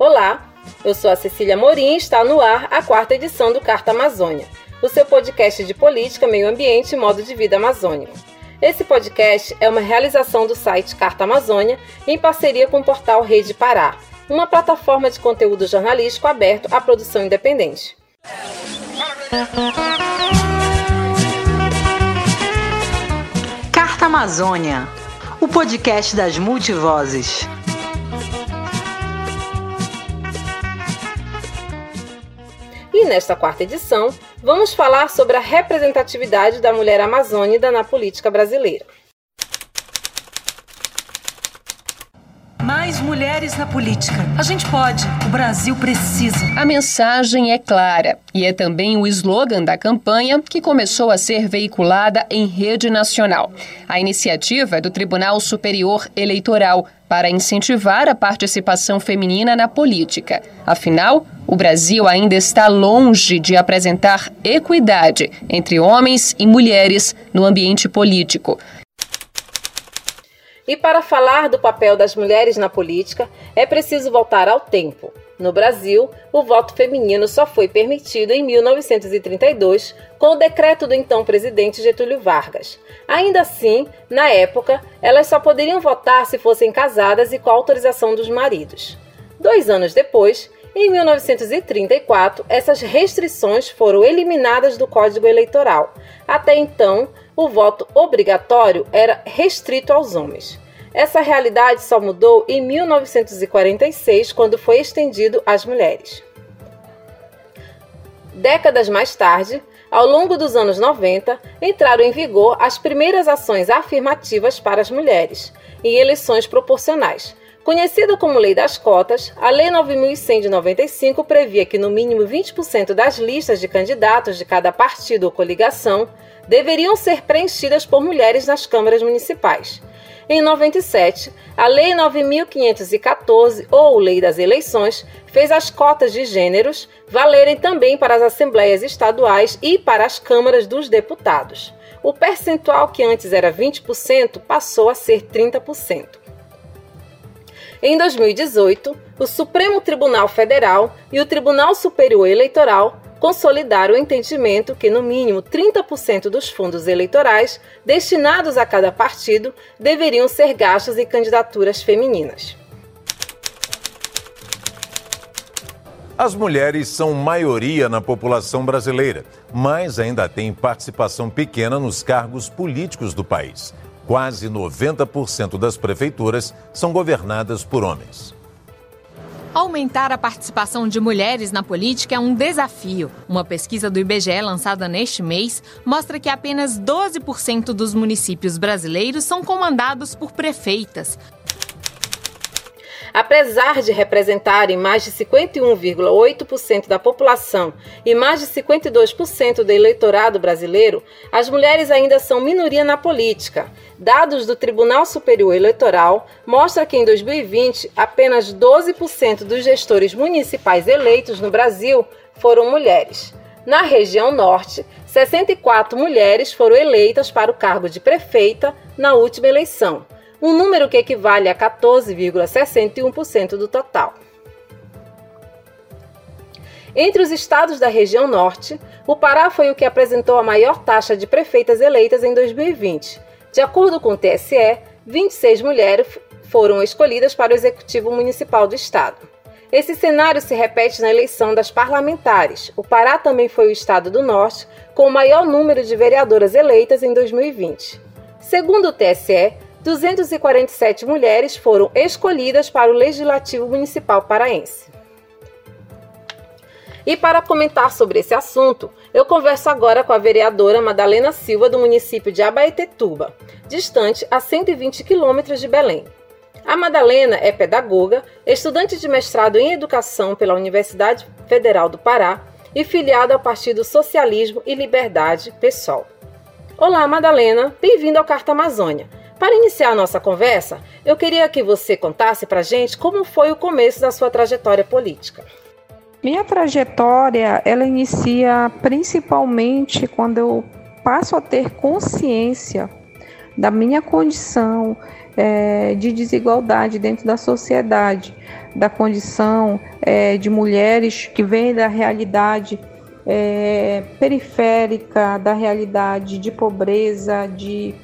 Olá, eu sou a Cecília Morim e está no ar a quarta edição do Carta Amazônia, o seu podcast de política, meio ambiente e modo de vida amazônico. Esse podcast é uma realização do site Carta Amazônia em parceria com o portal Rede Pará, uma plataforma de conteúdo jornalístico aberto à produção independente. Carta Amazônia, o podcast das multivozes. E nesta quarta edição, vamos falar sobre a representatividade da mulher amazônica na política brasileira. Mais mulheres na política. A gente pode, o Brasil precisa. A mensagem é clara e é também o slogan da campanha que começou a ser veiculada em rede nacional. A iniciativa é do Tribunal Superior Eleitoral para incentivar a participação feminina na política. Afinal, o Brasil ainda está longe de apresentar equidade entre homens e mulheres no ambiente político. E para falar do papel das mulheres na política, é preciso voltar ao tempo. No Brasil, o voto feminino só foi permitido em 1932, com o decreto do então presidente Getúlio Vargas. Ainda assim, na época, elas só poderiam votar se fossem casadas e com autorização dos maridos. Dois anos depois, em 1934, essas restrições foram eliminadas do Código Eleitoral. Até então, o voto obrigatório era restrito aos homens. Essa realidade só mudou em 1946, quando foi estendido às mulheres. Décadas mais tarde, ao longo dos anos 90, entraram em vigor as primeiras ações afirmativas para as mulheres, em eleições proporcionais, Conhecida como Lei das Cotas, a Lei 9100 de 95 previa que no mínimo 20% das listas de candidatos de cada partido ou coligação deveriam ser preenchidas por mulheres nas câmaras municipais. Em 97, a Lei 9514, ou Lei das Eleições, fez as cotas de gêneros valerem também para as assembleias estaduais e para as câmaras dos deputados. O percentual que antes era 20% passou a ser 30%. Em 2018, o Supremo Tribunal Federal e o Tribunal Superior Eleitoral consolidaram o entendimento que, no mínimo, 30% dos fundos eleitorais destinados a cada partido deveriam ser gastos em candidaturas femininas. As mulheres são maioria na população brasileira, mas ainda têm participação pequena nos cargos políticos do país. Quase 90% das prefeituras são governadas por homens. Aumentar a participação de mulheres na política é um desafio. Uma pesquisa do IBGE lançada neste mês mostra que apenas 12% dos municípios brasileiros são comandados por prefeitas, Apesar de representarem mais de 51,8% da população e mais de 52% do eleitorado brasileiro, as mulheres ainda são minoria na política. Dados do Tribunal Superior Eleitoral mostram que em 2020 apenas 12% dos gestores municipais eleitos no Brasil foram mulheres. Na região norte, 64 mulheres foram eleitas para o cargo de prefeita na última eleição um número que equivale a 14,61% do total. Entre os estados da região norte, o Pará foi o que apresentou a maior taxa de prefeitas eleitas em 2020. De acordo com o TSE, 26 mulheres foram escolhidas para o executivo municipal do estado. Esse cenário se repete na eleição das parlamentares. O Pará também foi o estado do norte com o maior número de vereadoras eleitas em 2020. Segundo o TSE, 247 mulheres foram escolhidas para o Legislativo Municipal Paraense. E para comentar sobre esse assunto, eu converso agora com a vereadora Madalena Silva, do município de Abaetetuba, distante a 120 quilômetros de Belém. A Madalena é pedagoga, estudante de mestrado em Educação pela Universidade Federal do Pará e filiada ao Partido Socialismo e Liberdade, PSOL. Olá, Madalena, bem-vinda ao Carta Amazônia. Para iniciar nossa conversa, eu queria que você contasse para gente como foi o começo da sua trajetória política. Minha trajetória, ela inicia principalmente quando eu passo a ter consciência da minha condição é, de desigualdade dentro da sociedade, da condição é, de mulheres que vêm da realidade é, periférica, da realidade de pobreza, de,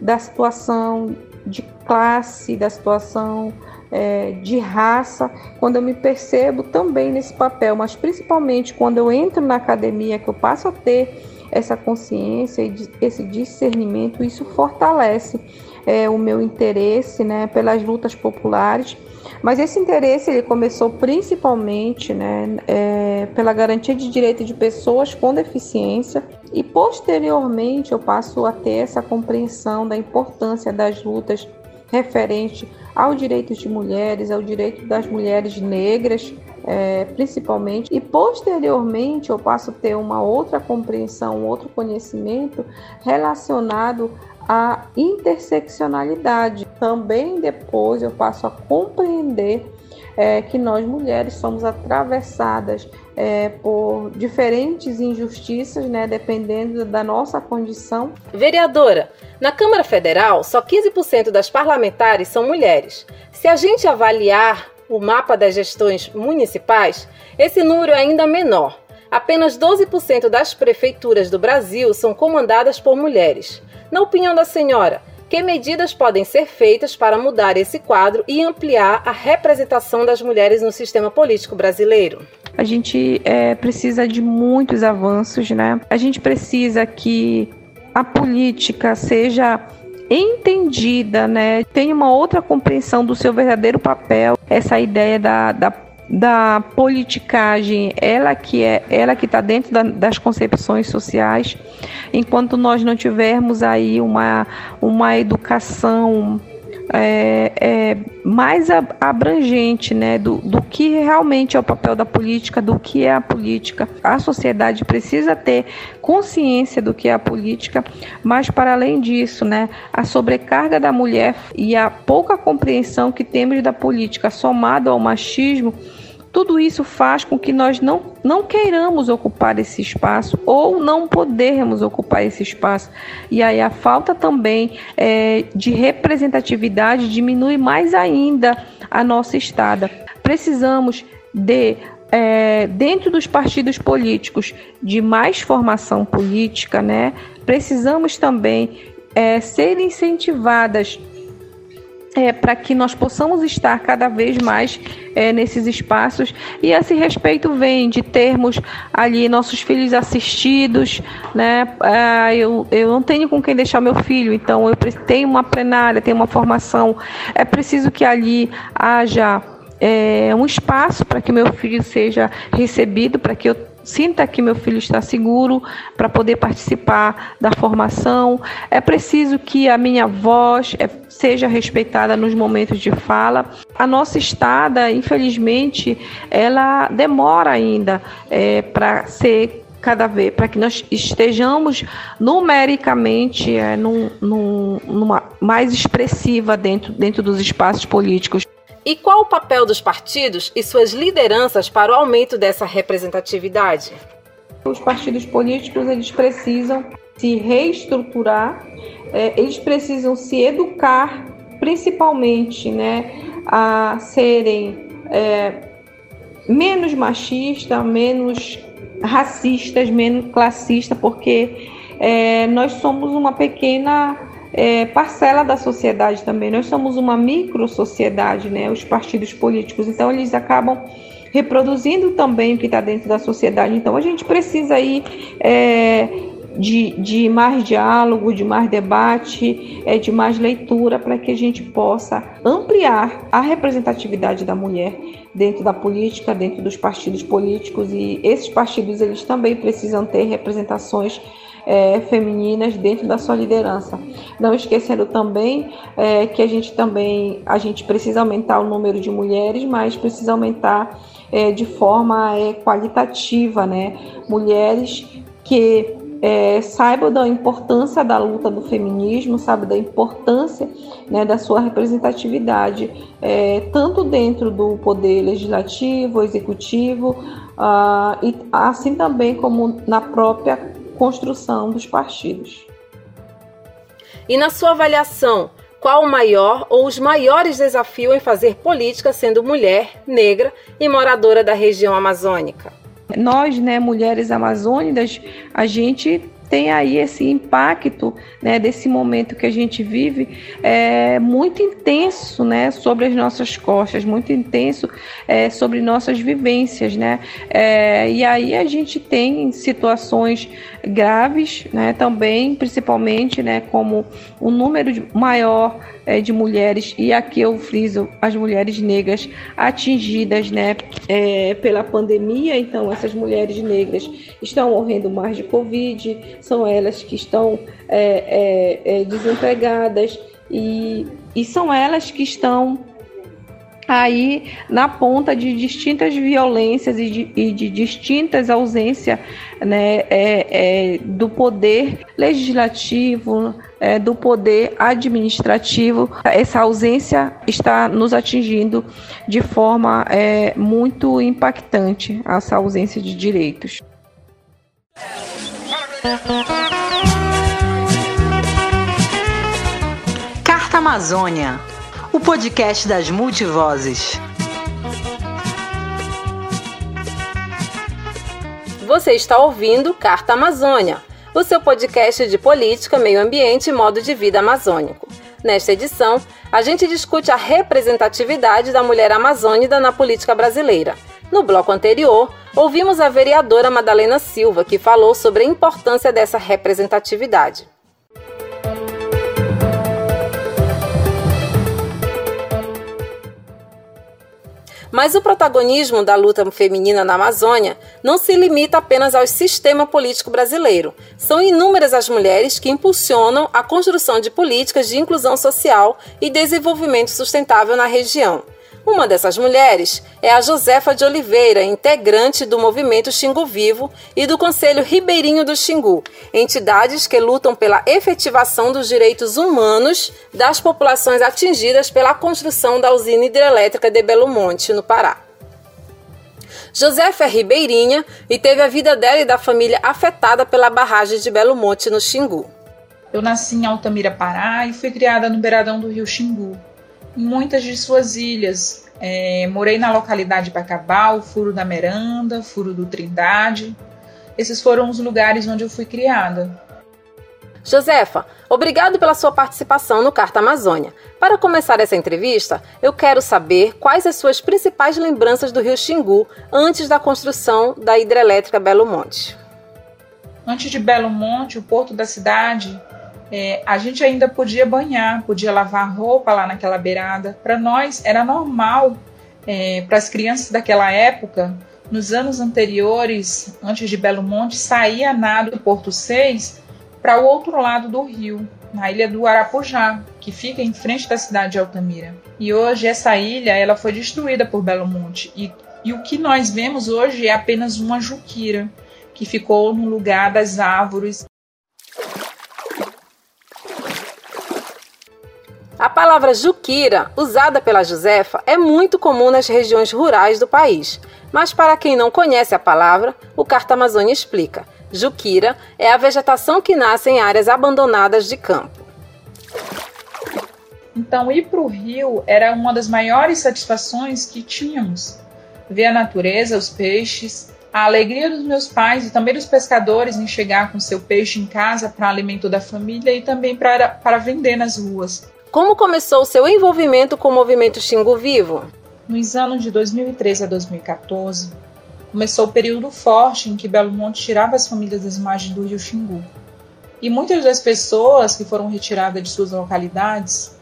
da situação de classe, da situação é, de raça, quando eu me percebo também nesse papel, mas principalmente quando eu entro na academia, que eu passo a ter essa consciência e esse discernimento, isso fortalece é, o meu interesse né, pelas lutas populares. Mas esse interesse ele começou principalmente né, é, pela garantia de direito de pessoas com deficiência e posteriormente eu passo a ter essa compreensão da importância das lutas referente ao direito de mulheres, ao direito das mulheres negras, é, principalmente, e posteriormente eu passo a ter uma outra compreensão, outro conhecimento relacionado à interseccionalidade. Também depois eu passo a compreender é, que nós mulheres somos atravessadas é, por diferentes injustiças, né, dependendo da nossa condição. Vereadora, na Câmara Federal, só 15% das parlamentares são mulheres. Se a gente avaliar o mapa das gestões municipais, esse número é ainda menor. Apenas 12% das prefeituras do Brasil são comandadas por mulheres. Na opinião da senhora, que medidas podem ser feitas para mudar esse quadro e ampliar a representação das mulheres no sistema político brasileiro? A gente é, precisa de muitos avanços, né? A gente precisa que a política seja entendida, né? Tenha uma outra compreensão do seu verdadeiro papel. Essa ideia da, da da politicagem, ela que é, ela que está dentro da, das concepções sociais, enquanto nós não tivermos aí uma, uma educação é, é, mais abrangente né, do, do que realmente é o papel da política, do que é a política. A sociedade precisa ter consciência do que é a política, mas para além disso, né, a sobrecarga da mulher e a pouca compreensão que temos da política somado ao machismo tudo isso faz com que nós não, não queiramos ocupar esse espaço ou não podermos ocupar esse espaço. E aí a falta também é, de representatividade diminui mais ainda a nossa estada. Precisamos de é, dentro dos partidos políticos de mais formação política, né? Precisamos também é, ser incentivadas é, para que nós possamos estar cada vez mais é, nesses espaços. E esse respeito vem de termos ali nossos filhos assistidos, né? Ah, eu, eu não tenho com quem deixar meu filho, então eu tenho uma plenária, tenho uma formação. É preciso que ali haja é, um espaço para que meu filho seja recebido, para que eu sinta que meu filho está seguro para poder participar da formação. É preciso que a minha voz é, seja respeitada nos momentos de fala. A nossa estada, infelizmente, ela demora ainda é, para ser cada vez para que nós estejamos numericamente é, num, num, numa mais expressiva dentro, dentro dos espaços políticos. E qual o papel dos partidos e suas lideranças para o aumento dessa representatividade? Os partidos políticos eles precisam se reestruturar, é, eles precisam se educar, principalmente, né, a serem é, menos machistas, menos racistas, menos classistas, porque é, nós somos uma pequena é, parcela da sociedade também. Nós somos uma micro sociedade, né? Os partidos políticos, então eles acabam reproduzindo também o que está dentro da sociedade. Então a gente precisa aí é, de, de mais diálogo, de mais debate, é, de mais leitura para que a gente possa ampliar a representatividade da mulher dentro da política, dentro dos partidos políticos e esses partidos eles também precisam ter representações é, femininas dentro da sua liderança. Não esquecendo também é, que a gente também a gente precisa aumentar o número de mulheres, mas precisa aumentar é, de forma é, qualitativa, né? Mulheres que é, saibam da importância da luta do feminismo, sabe da importância né, da sua representatividade, é, tanto dentro do poder legislativo, executivo, uh, e assim também como na própria construção dos partidos. E na sua avaliação, qual o maior ou os maiores desafios em fazer política sendo mulher, negra e moradora da região amazônica? Nós, né, mulheres amazônicas, a gente tem aí esse impacto né, desse momento que a gente vive é, muito intenso né, sobre as nossas costas, muito intenso é, sobre nossas vivências. Né? É, e aí a gente tem situações graves né, também, principalmente né, como o um número maior é, de mulheres, e aqui eu friso as mulheres negras atingidas né, é, pela pandemia, então essas mulheres negras estão morrendo mais de Covid, são elas que estão é, é, é desempregadas e, e são elas que estão aí na ponta de distintas violências e de, e de distintas ausências né, é, é, do poder legislativo, é, do poder administrativo. Essa ausência está nos atingindo de forma é, muito impactante, essa ausência de direitos. Carta Amazônia o podcast das multivozes. Você está ouvindo Carta Amazônia, o seu podcast de política, meio ambiente e modo de vida amazônico. Nesta edição, a gente discute a representatividade da mulher amazônica na política brasileira. No bloco anterior, ouvimos a vereadora Madalena Silva, que falou sobre a importância dessa representatividade. Mas o protagonismo da luta feminina na Amazônia não se limita apenas ao sistema político brasileiro. São inúmeras as mulheres que impulsionam a construção de políticas de inclusão social e desenvolvimento sustentável na região. Uma dessas mulheres é a Josefa de Oliveira, integrante do movimento Xingu Vivo e do Conselho Ribeirinho do Xingu, entidades que lutam pela efetivação dos direitos humanos das populações atingidas pela construção da usina hidrelétrica de Belo Monte, no Pará. Josefa é ribeirinha e teve a vida dela e da família afetada pela barragem de Belo Monte, no Xingu. Eu nasci em Altamira, Pará e fui criada no beiradão do rio Xingu muitas de suas ilhas. É, morei na localidade de Pacabal, Furo da Meranda, Furo do Trindade. Esses foram os lugares onde eu fui criada. Josefa, obrigado pela sua participação no Carta Amazônia. Para começar essa entrevista, eu quero saber quais as suas principais lembranças do Rio Xingu antes da construção da hidrelétrica Belo Monte. Antes de Belo Monte, o porto da cidade é, a gente ainda podia banhar, podia lavar roupa lá naquela beirada. Para nós era normal, é, para as crianças daquela época, nos anos anteriores, antes de Belo Monte, sair a nado do Porto 6 para o outro lado do rio, na ilha do Arapujá, que fica em frente da cidade de Altamira. E hoje essa ilha ela foi destruída por Belo Monte e, e o que nós vemos hoje é apenas uma juquira que ficou no lugar das árvores A palavra juquira, usada pela Josefa, é muito comum nas regiões rurais do país. Mas para quem não conhece a palavra, o Carta Amazônia explica. Juquira é a vegetação que nasce em áreas abandonadas de campo. Então, ir para o rio era uma das maiores satisfações que tínhamos. Ver a natureza, os peixes, a alegria dos meus pais e também dos pescadores em chegar com seu peixe em casa para alimento da família e também para, para vender nas ruas. Como começou o seu envolvimento com o movimento Xingu Vivo? Nos anos de 2013 a 2014, começou o período forte em que Belo Monte tirava as famílias das margens do rio Xingu. E muitas das pessoas que foram retiradas de suas localidades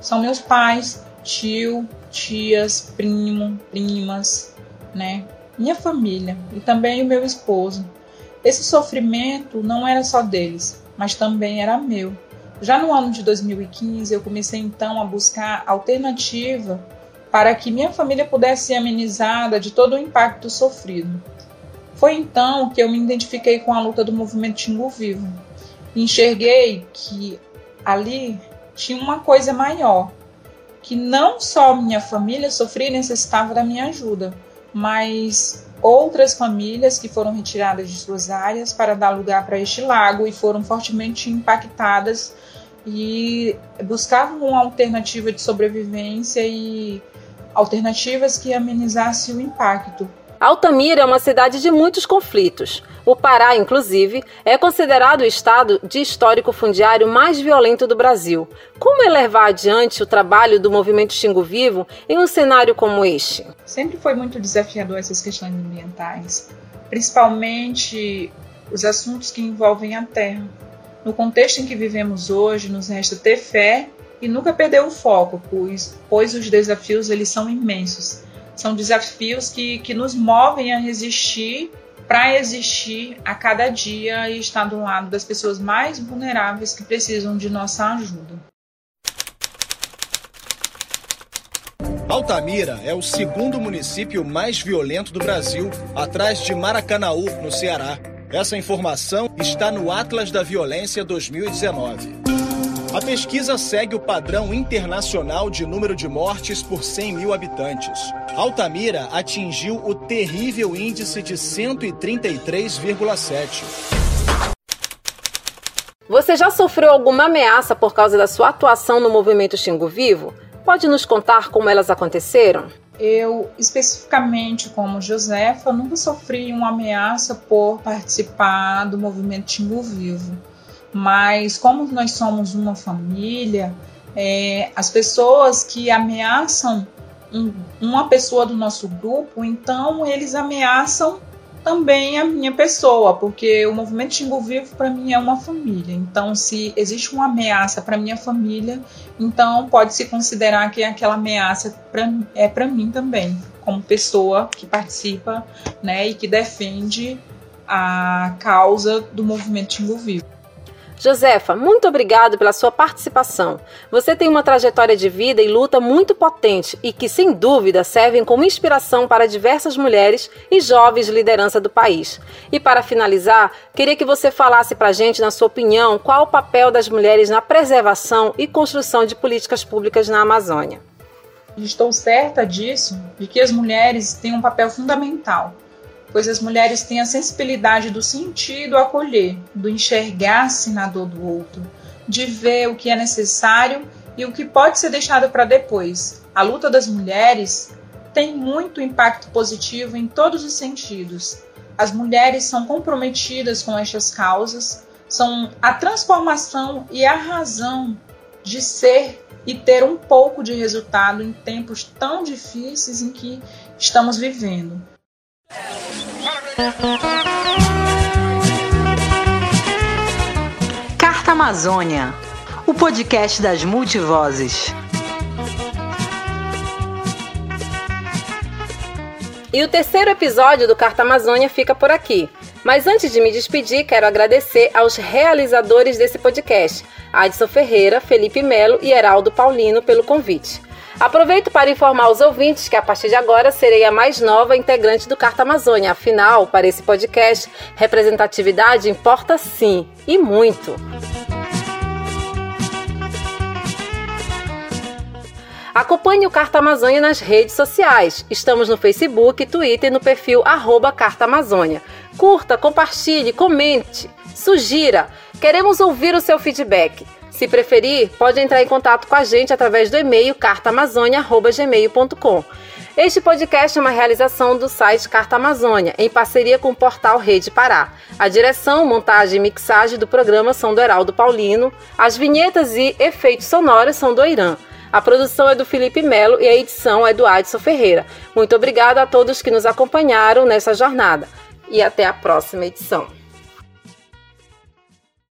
são meus pais, tio, tias, primo, primas, né? Minha família e também o meu esposo. Esse sofrimento não era só deles, mas também era meu. Já no ano de 2015, eu comecei então a buscar alternativa para que minha família pudesse ser amenizada de todo o impacto sofrido. Foi então que eu me identifiquei com a luta do movimento Xingu Vivo. enxerguei que ali tinha uma coisa maior, que não só minha família sofria e necessitava da minha ajuda, mas outras famílias que foram retiradas de suas áreas para dar lugar para este lago e foram fortemente impactadas e buscavam uma alternativa de sobrevivência e alternativas que amenizassem o impacto. Altamira é uma cidade de muitos conflitos. O Pará, inclusive, é considerado o estado de histórico fundiário mais violento do Brasil. Como é levar adiante o trabalho do movimento Xingu Vivo em um cenário como este? Sempre foi muito desafiador essas questões ambientais, principalmente os assuntos que envolvem a terra. No contexto em que vivemos hoje, nos resta ter fé e nunca perder o foco, pois, pois os desafios eles são imensos. São desafios que, que nos movem a resistir para existir a cada dia e estar do lado das pessoas mais vulneráveis que precisam de nossa ajuda. Altamira é o segundo município mais violento do Brasil, atrás de Maracanaú, no Ceará. Essa informação está no Atlas da Violência 2019. A pesquisa segue o padrão internacional de número de mortes por 100 mil habitantes. Altamira atingiu o terrível índice de 133,7. Você já sofreu alguma ameaça por causa da sua atuação no movimento Xingu Vivo? Pode nos contar como elas aconteceram? Eu, especificamente como Josefa, nunca sofri uma ameaça por participar do movimento Xingu Vivo. Mas como nós somos uma família, é, as pessoas que ameaçam um, uma pessoa do nosso grupo, então eles ameaçam também a minha pessoa, porque o movimento Xingu Vivo para mim é uma família. Então, se existe uma ameaça para minha família, então pode se considerar que aquela ameaça pra, é para mim também, como pessoa que participa, né, e que defende a causa do movimento Xingu Vivo. Josefa, muito obrigado pela sua participação. Você tem uma trajetória de vida e luta muito potente e que, sem dúvida, servem como inspiração para diversas mulheres e jovens de liderança do país. E para finalizar, queria que você falasse para a gente, na sua opinião, qual o papel das mulheres na preservação e construção de políticas públicas na Amazônia. Estou certa disso, de que as mulheres têm um papel fundamental pois as mulheres têm a sensibilidade do sentido acolher, do enxergar-se na dor do outro, de ver o que é necessário e o que pode ser deixado para depois. A luta das mulheres tem muito impacto positivo em todos os sentidos. As mulheres são comprometidas com estas causas, são a transformação e a razão de ser e ter um pouco de resultado em tempos tão difíceis em que estamos vivendo. Carta Amazônia, o podcast das multivozes. E o terceiro episódio do Carta Amazônia fica por aqui. Mas antes de me despedir, quero agradecer aos realizadores desse podcast, Adson Ferreira, Felipe Melo e Heraldo Paulino, pelo convite. Aproveito para informar os ouvintes que a partir de agora serei a mais nova integrante do Carta Amazônia. Afinal, para esse podcast, representatividade importa sim, e muito. Acompanhe o Carta Amazônia nas redes sociais. Estamos no Facebook, Twitter e no perfil arroba Carta Amazônia. Curta, compartilhe, comente, sugira. Queremos ouvir o seu feedback. Se preferir, pode entrar em contato com a gente através do e-mail cartaamazônia.gmail.com. Este podcast é uma realização do site Carta Amazônia, em parceria com o portal Rede Pará. A direção, montagem e mixagem do programa são do Heraldo Paulino, as vinhetas e efeitos sonoros são do Irã. A produção é do Felipe Melo e a edição é do Adson Ferreira. Muito obrigada a todos que nos acompanharam nessa jornada e até a próxima edição.